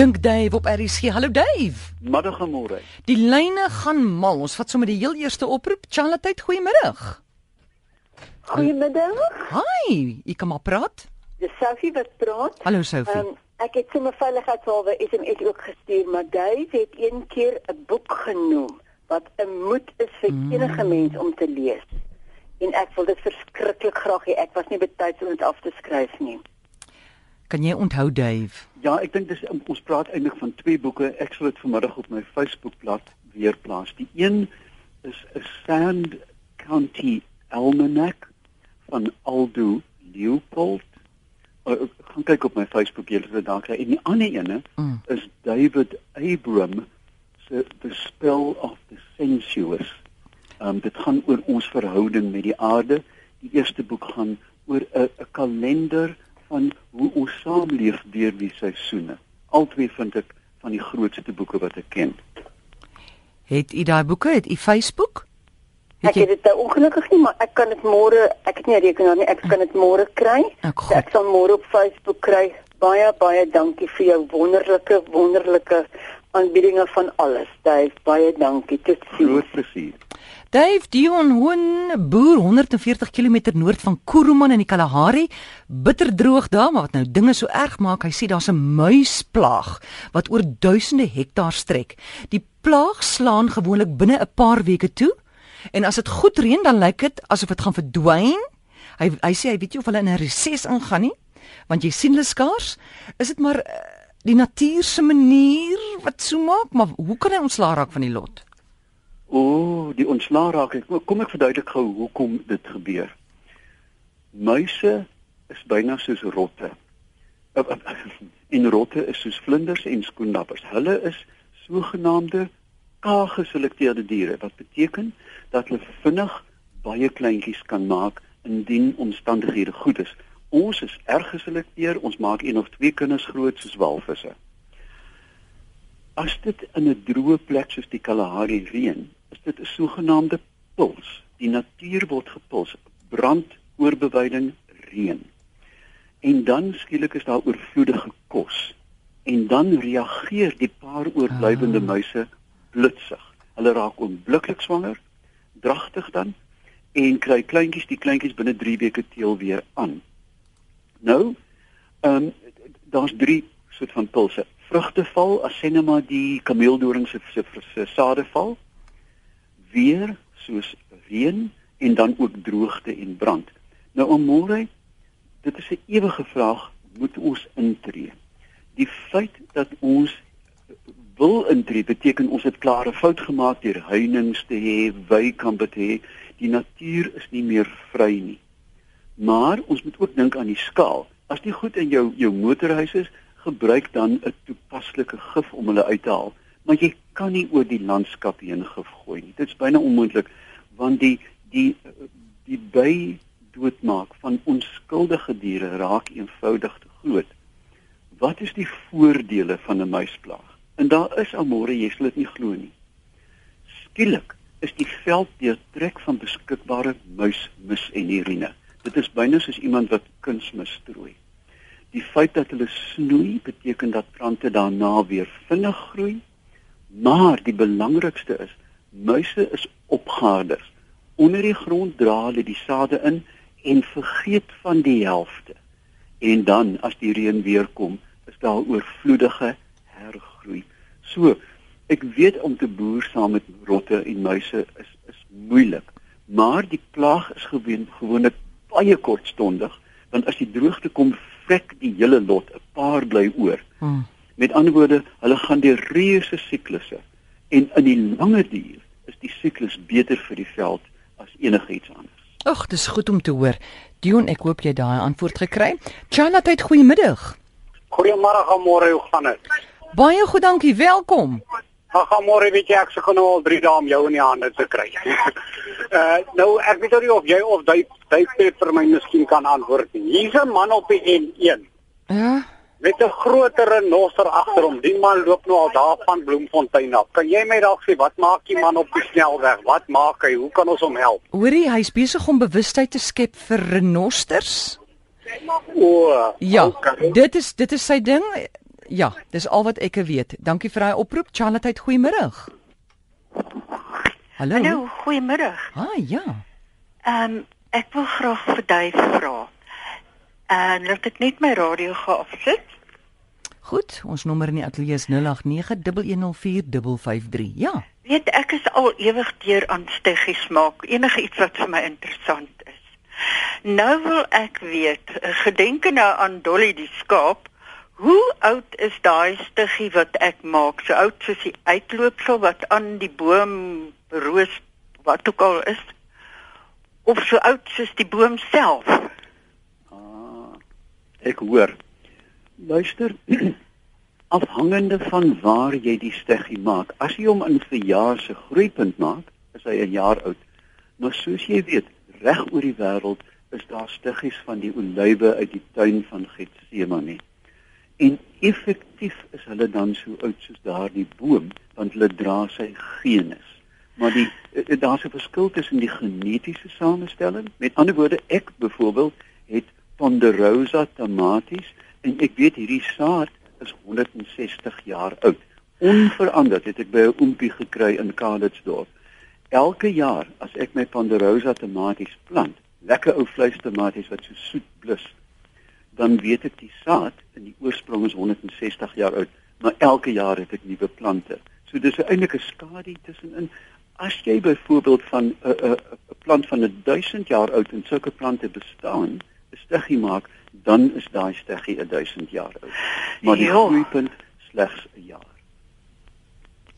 Dink Dave op RC. Hallo Dave. Middag en môre. Die lyne gaan mal. Ons vat sommer die heel eerste oproep. Charlotte, goeiemiddag. Goeiemiddag. Hi, ek kom maar praat. Dis Sophie wat praat. Hallo Sophie. Um, ek het sommer veiligheidshalwe SMS ook gestuur, maar Dave het een keer 'n boek genoem wat 'n moed is vir mm. enige mens om te lees. En ek wil dit verskriklik graag hê. Ek was nie betyds om dit af te skryf nie. Kan jy onthou Dave? Ja, ek dink dis ons praat eintlik van twee boeke. Ek sal dit vanmiddag op my Facebookblad weer plaas. Die een is 'n Sand County Almanac van Aldo Leopold. Ek uh, gaan kyk op my Facebook jy sal dit daar kry. En die ander ene mm. is David Abram se The Spell of the Sensuous. Ehm um, dit gaan oor ons verhouding met die aarde. Die eerste boek gaan oor 'n kalender van hoe ons saamleef deur die seisoene. Albei vind ek van die grootste boeke wat ek ken. Het u daai boeke? Het u Facebook? Het ek het dit nou ongelukkig nie, maar ek kan dit môre, ek het nie 'n rekenaar nie, ek kan dit môre kry. Ek, ek sal môre op Facebook kry. Baie baie dankie vir jou wonderlike wonderlike aanbiedinge van alles. Dave, baie dankie. Totsiens. Groot plesier. Dave Dion Hoen boer 140 km noord van Kuruman in die Kalahari, bitterdroog daar, maar wat nou dinge so erg maak, hy sê daar's 'n muisplaag wat oor duisende hektaar strek. Die plaag slaan gewoonlik binne 'n paar weke toe en as dit goed reën dan lyk dit asof dit gaan verdwyn. Hy hy sê hy weet nie of hulle in 'n reses ingaan nie, want jy sien hulle skaars. Is dit maar uh, die natuur se manier wat so maak, maar hoe kan hy ontslaa raak van die lot? O, oh, die ontslaa raak. Kom ek verduidelik gou hoekom dit gebeur. Muise is byna soos rotte. En rotte is soos vlinders en skoenlappers. Hulle is sogenaamde kaaggeselekteerde diere wat beteken dat hulle vinnig baie kleintjies kan maak indien omstandighede goed is. Ons is erg geselekteer. Ons maak een of twee kinders groot soos walvisse. As dit in 'n droë plek soos die Kalahari reën, is dit 'n sogenaamde puls. Die natuur word gepuls, brand, oorbewyding, reën. En dan skielik is daar oorvloedige kos. En dan reageer die paar oorblywende ah. muise blitsig. Hulle raak onmiddellik swanger, dragtig dan en kry kleintjies, die kleintjies binne 3 weke teel weer aan. Nou, ehm um, daar's drie soort van pulse. Vrugte val as sê net maar die kameeldoring se se sade val weer soos reën en dan ook droogte en brand. Nou omore, dit is 'n ewige vraag, moet ons intree? Die feit dat ons wil intree beteken ons het klare fout gemaak deur heininge te hê, wykampe te hê. Die natuur is nie meer vry nie. Maar ons moet ook dink aan die skaal. As die goed in jou jou motorhuis is, gebruik dan 'n toepaslike gif om hulle uit te haal maar jy kan nie oor die landskap heen gegooi nie. Dit is byna onmoontlik want die die die by doodmaak van onskuldige diere raak eenvoudig te groot. Wat is die voordele van 'n muisplaag? En daar is almore jy sal dit nie glo nie. Skielik is die veld deurtrek van beskikbare muismis en urine. Dit is byna soos iemand wat kunsmis strooi. Die feit dat hulle snoei beteken dat plante daarna weer vinnig groei Maar die belangrikste is muise is opgaarders. Onder die grond dra hulle die sade in en vergeet van die helfte. En dan as die reën weer kom, is daar oorvloedige hergroei. So, ek weet om te boer saam met rotte en muise is is moeilik, maar die plaag is gewoon gewoonlik baie kortstondig, want as die droogte kom, vrek die hele lot, 'n paar bly oor. Hmm. Met ander woorde, hulle gaan deur reuse siklusse en in die lange duur is die siklus beter vir die veld as enigiets anders. Ag, dis goed om te hoor. Dion, ek hoop jy daai antwoord gekry. Charlotte, goeiemiddag. Goeiemôre, môre, hoe gaan dit? Baie goed, dankie. Welkom. Ag, môre, weet jy ek se genoeg al 3 dae om jou in die hande te kry. uh nou, ek weet nie of jy of jy jy vir my miskien kan antwoord nie. Hier's 'n man op die N1. Ja met 'n groter renoster agter hom. Die man loop nou al daar van Bloemfontein af. Kan jy my dalk sê wat maak die man op die snelweg? Wat maak hy? Hoe kan ons hom help? Hoorie, hy's besig om bewustheid te skep vir renosters. O, ja, okay. dit is dit is sy ding. Ja, dis al wat ek weet. Dankie vir daai oproep. Charlotte, goeiemôre. Hallo. Hallo, goeiemôre. Ah, ja. Ehm um, ek wil graag vir Dave vra. En laat ek net my radio geafsit. Goed, ons nommer in die ateljee is 0891104553. Ja. Weet ek is al ewig deur aan steggies maak. Enige iets wat vir my interessant is. Nou wil ek weet, gedenke nou aan Dolly die skaap. Hoe oud is daai stiggie wat ek maak? So oud soos die uitloopsel wat aan die boom roos wat ook al is? Of so oud soos die boom self? Ek hoor. Luister, afhangende van waar jy die steggie maak. As jy hom in verjaar se groeipunt maak, is hy 'n jaar oud. Maar soos jy weet, reg oor die wêreld is daar stiggies van die olywe uit die tuin van Getsemane. En effektief is hulle dan so oud soos daardie boom, want hulle dra sy genes. Maar die eh, eh, daar's 'n verskil tussen die genetiese samestelling. Met ander woorde, ek byvoorbeeld het Ponderosa tomaties en ek weet hierdie saad is 160 jaar oud. Onveranderd het ek by 'n oompie gekry in Kaalitsdorp. Elke jaar as ek my Ponderosa tomaties plant, lekker ou vleistomaties wat so soet blus, dan weet ek die saad in die oorsprong is 160 jaar oud, maar elke jaar het ek nuwe plante. So dis 'n eintlike skadu tussenin. As jy byvoorbeeld van 'n uh, 'n uh, 'n plant van 1000 jaar oud en sulke plante bestaan, 'n stiggie maak, dan is daai steggie 1000 jaar oud. Maar die Jo. groeipunt slegs 'n jaar.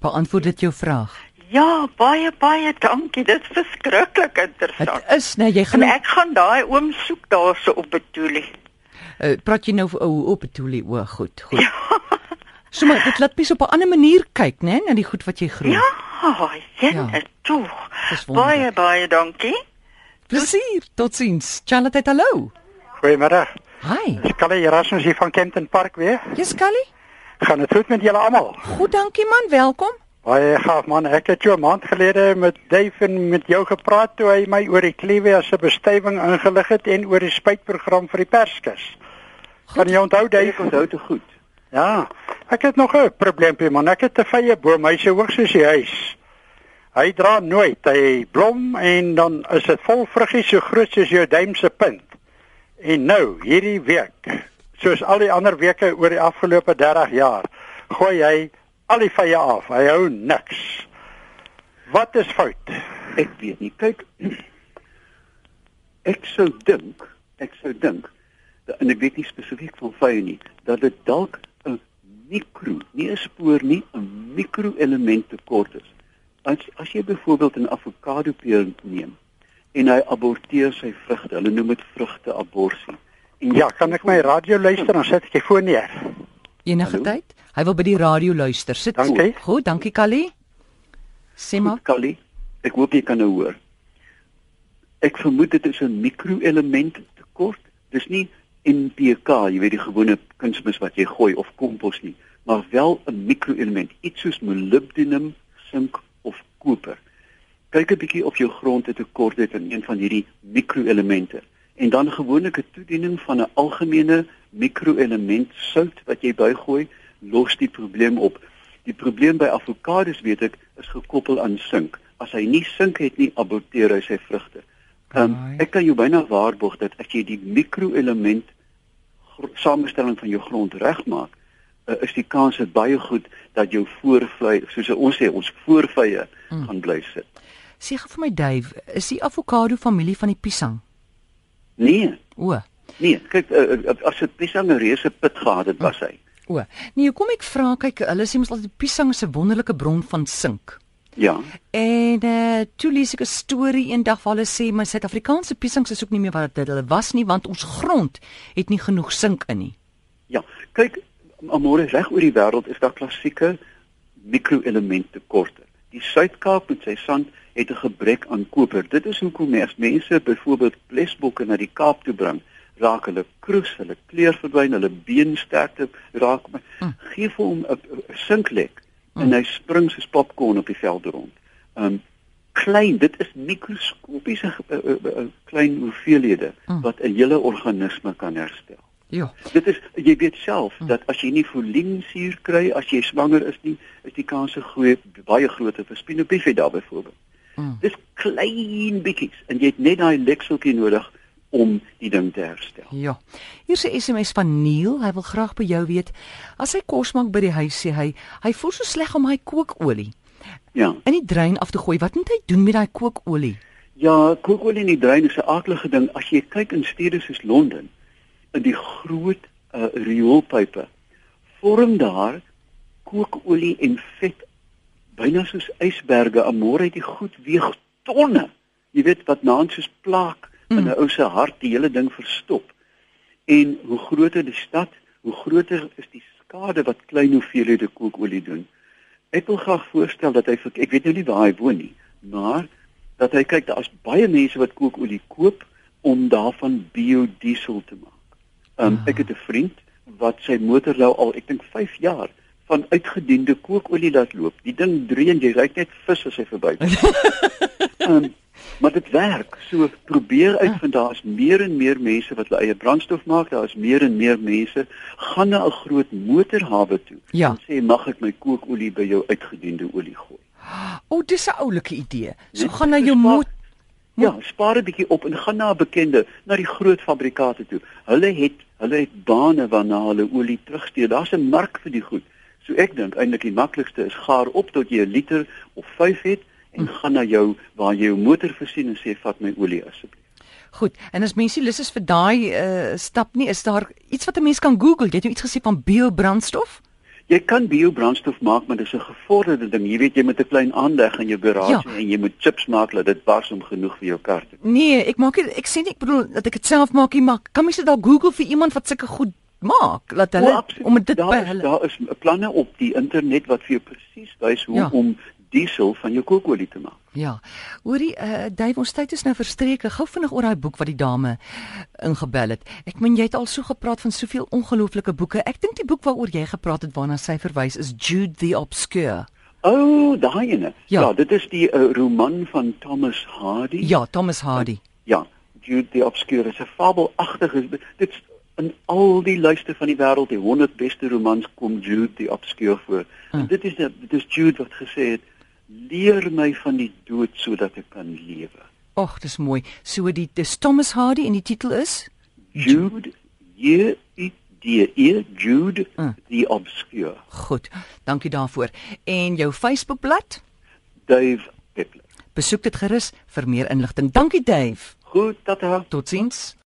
Beantwoord dit jou vraag. Ja, baie baie dankie. Dit is verskriklik interessant. Dit is nee, jy gaan En ek gaan daai oom soek daarso op Betulie. uh, praat jy nou ou op Betulie o, goed, goed. So maar dit laat mens op 'n ander manier kyk, né, na die goed wat jy groei. Ja, Ja. ja, wonderlik. Baie baie dankie. Plesier. Totsiens. Charlotte, hallo. Goeiemôre. Hi. Dis Kalle Erasmus hier van Kenton Park weer. Jy's Callie? Gaan dit goed met julle almal? Goed, dankie man. Welkom. Baie gaaf man. Ek het jou 'n maand gelede met Dave en met jou gepraat toe hy my oor die Kliewe as 'n bestuiving ingelig het en oor die spuitprogram vir die Perskus. Kan jy onthou Ek Dave? onthou te goed. Ja. Ek het nog 'n probleempie man. Ek het 'n vye boom, hy so hoog soos die huis. Hy dra nooit. Hy blom en dan is dit vol vruggies so groot soos jou duim se punt. En nou, hierdie week, soos al die ander weke oor die afgelope 30 jaar, gooi hy al die vye af. Hy hou niks. Wat is fout? Ek weet nie. Kyk, ek sou dink, ek sou dink dat- en ek weet nie spesifiek van vye nie, dat dit dalk 'n mikro, nie 'n spoor nie, 'n mikroelement tekort is. As as jy byvoorbeeld 'n avokado peel neem en hy aborteer sy vrugte, hulle noem dit vrugteaborsie. En Ja, kan ek my radio luister dan sit ek die foon neer. Enige Hallo? tyd? Hy wil by die radio luister. Sit. Dankie. Goed, dankie Callie. Sê maar. Goed, Callie, ek hoop jy kan nou hoor. Ek vermoed dit is 'n mikroelement tekort. Dis nie NPK, jy weet die gewone kunsmis wat jy gooi of kompos nie, maar wel 'n mikroelement, iets soos molybdenum, sink of koper. Kyk 'n bietjie of jou grond 'n tekort het aan een van hierdie mikroelemente en dan gewoonlik 'n toediening van 'n algemene mikroelement sout wat jy bygooi, los die probleem op. Die probleem by avokados weet ek is gekoppel aan sink. As hy nie sink het nie, aborteer hy sy vrugte. Um, ek kan jou byna waarborg dat as jy die mikroelement samestelling van jou grond regmaak, uh, is die kans baie goed dat jou voorvlei, soos ons sê, ons voorvye Mm. gaan bly sit. Sê gou vir my Dave, is die avokado familie van die piesang? Nee, O. nee, kyk uh, uh, as dit piesang 'n reuse put gehad het, was hy. O. Nee, kom ek vra, kyk, hulle sê mos altyd piesang is 'n wonderlike bron van sink. Ja. En uh toe lees ek 'n storie eendag waar hulle sê my Suid-Afrikaanse piesangs is ook nie meer wat dit hulle was nie want ons grond het nie genoeg sink in nie. Ja, kyk, amore reg oor die wêreld is daar klassieke mikroelement tekorte. Die Suid-Kaap met sy sand het 'n gebrek aan koper. Dit is hoekom as mense byvoorbeeld plesbokke na die Kaap toe bring, raak hulle kroes, hulle kleur verdwyn, hulle beensterkte raak. Mm. Gee vir hom 'n sinklek en hy spring soos popcorn op die veld rond. Um klein, dit is mikroskopiese uh, uh, uh, klein hoeveelhede Mm. wat 'n hele organisme kan herstel. Ja. Dit is jy weet self hm. dat as jy nie folinsuur kry as jy swanger is nie, is die kans groot baie groter vir spinobifida byvoorbeeld. Mm. Dis klein bietjies en jy het net daai lekseltjie nodig om die ding te herstel. Ja. Hier's 'n SMS van Neil, hy wil graag by jou weet as hy kos maak by die huis sê hy hy voel so sleg om hy kookolie. Ja. In die drein af te gooi. Wat moet hy doen met daai kookolie? Ja, kookolie in die drein is 'n aardige ding. As jy kyk in stede soos Londen, die groot uh, rioolpype, vorm daar kookolie en vet byna soos ysberge. Amore het die goed weeg tonne. Jy weet wat naans soos plaak mm. in 'n ou se hart die hele ding verstop. En hoe groter die stad, hoe groter is die skade wat klein hoeveelhede kookolie doen. Ek wil graag voorstel dat hy ek weet nou nie waar hy woon nie, maar dat hy kyk daar's baie mense wat kookolie koop om daarvan biodiesel te maak. Um, ek het 'n vriend wat sy motor nou al ek dink 5 jaar van uitgediende kookolie laat loop. Die ding dreun, jy ry net vis as hy verby um, maar dit werk. So probeer uitvind daar is meer en meer mense wat hulle eie brandstof maak. Daar is meer en meer mense gaan na 'n groot motorhawe toe ja. en sê mag ek my kookolie by jou uitgediende olie gooi. O, oh, dis 'n oulike idee. So Net gaan na jou motor Ja, spaar 'n bietjie op en gaan na 'n bekende, na die groot fabrikate toe. Hulle het hulle het bane waarna hulle olie terugstuur. Daar's 'n mark vir die goed. So ek dink eintlik die maklikste is gaar op tot jy 'n liter of 5 het en hm. gaan na jou waar jy jou motor versien en sê vat my olie asseblief. Goed, en as mense lus is vir daai uh, stap nie, is daar iets wat 'n mens kan Google? Jy het nou iets gesê van biobrandstof? Jy kan biobrandstof maak, maar dit is 'n gevorderde ding. Jy weet jy moet 'n klein aanleg in jou garage ja. en jy moet chips maak dat dit bars om genoeg vir jou kar te. Nee, ek maak ek sê nie ek bedoel dat ek dit self maak nie, maar kan mens dit dalk Google vir iemand wat sulke goed maak laat hulle oh, om dit daar by hulle. Daar is planne op die internet wat vir jou presies wys hoe ja. om diesel van jou kookolie te maak. Ja. Hoorie, uh Dave, ons tyd is nou verstreek. Gou vinnig oor daai boek wat die dame ingebel het. Ek meen jy het al so gepraat van soveel ongelooflike boeke. Ek dink die boek waaroor jy gepraat het waarna sy verwys is Jude the Obscure. O, oh, daai ene. Ja. ja, dit is die uh, roman van Thomas Hardy. Ja, Thomas Hardy. Ja, Jude the Obscure is 'n fabelagtige dit in al die lyste van die wêreld, die 100 beste romans kom Jude the Obscure voor. Uh. En dit is dit is Jude wat gesê het leer my van die dood sodat ek kan lewe. Ag, dis mooi. So die dis Thomas Hardy en die titel is Jude J E D E Jude uh. the Obscure. Goed. Dankie daarvoor. En jou Facebookblad? Dave Peppler. Besoek dit gerus vir meer inligting. Dankie Dave. Goed, tata. Totsiens.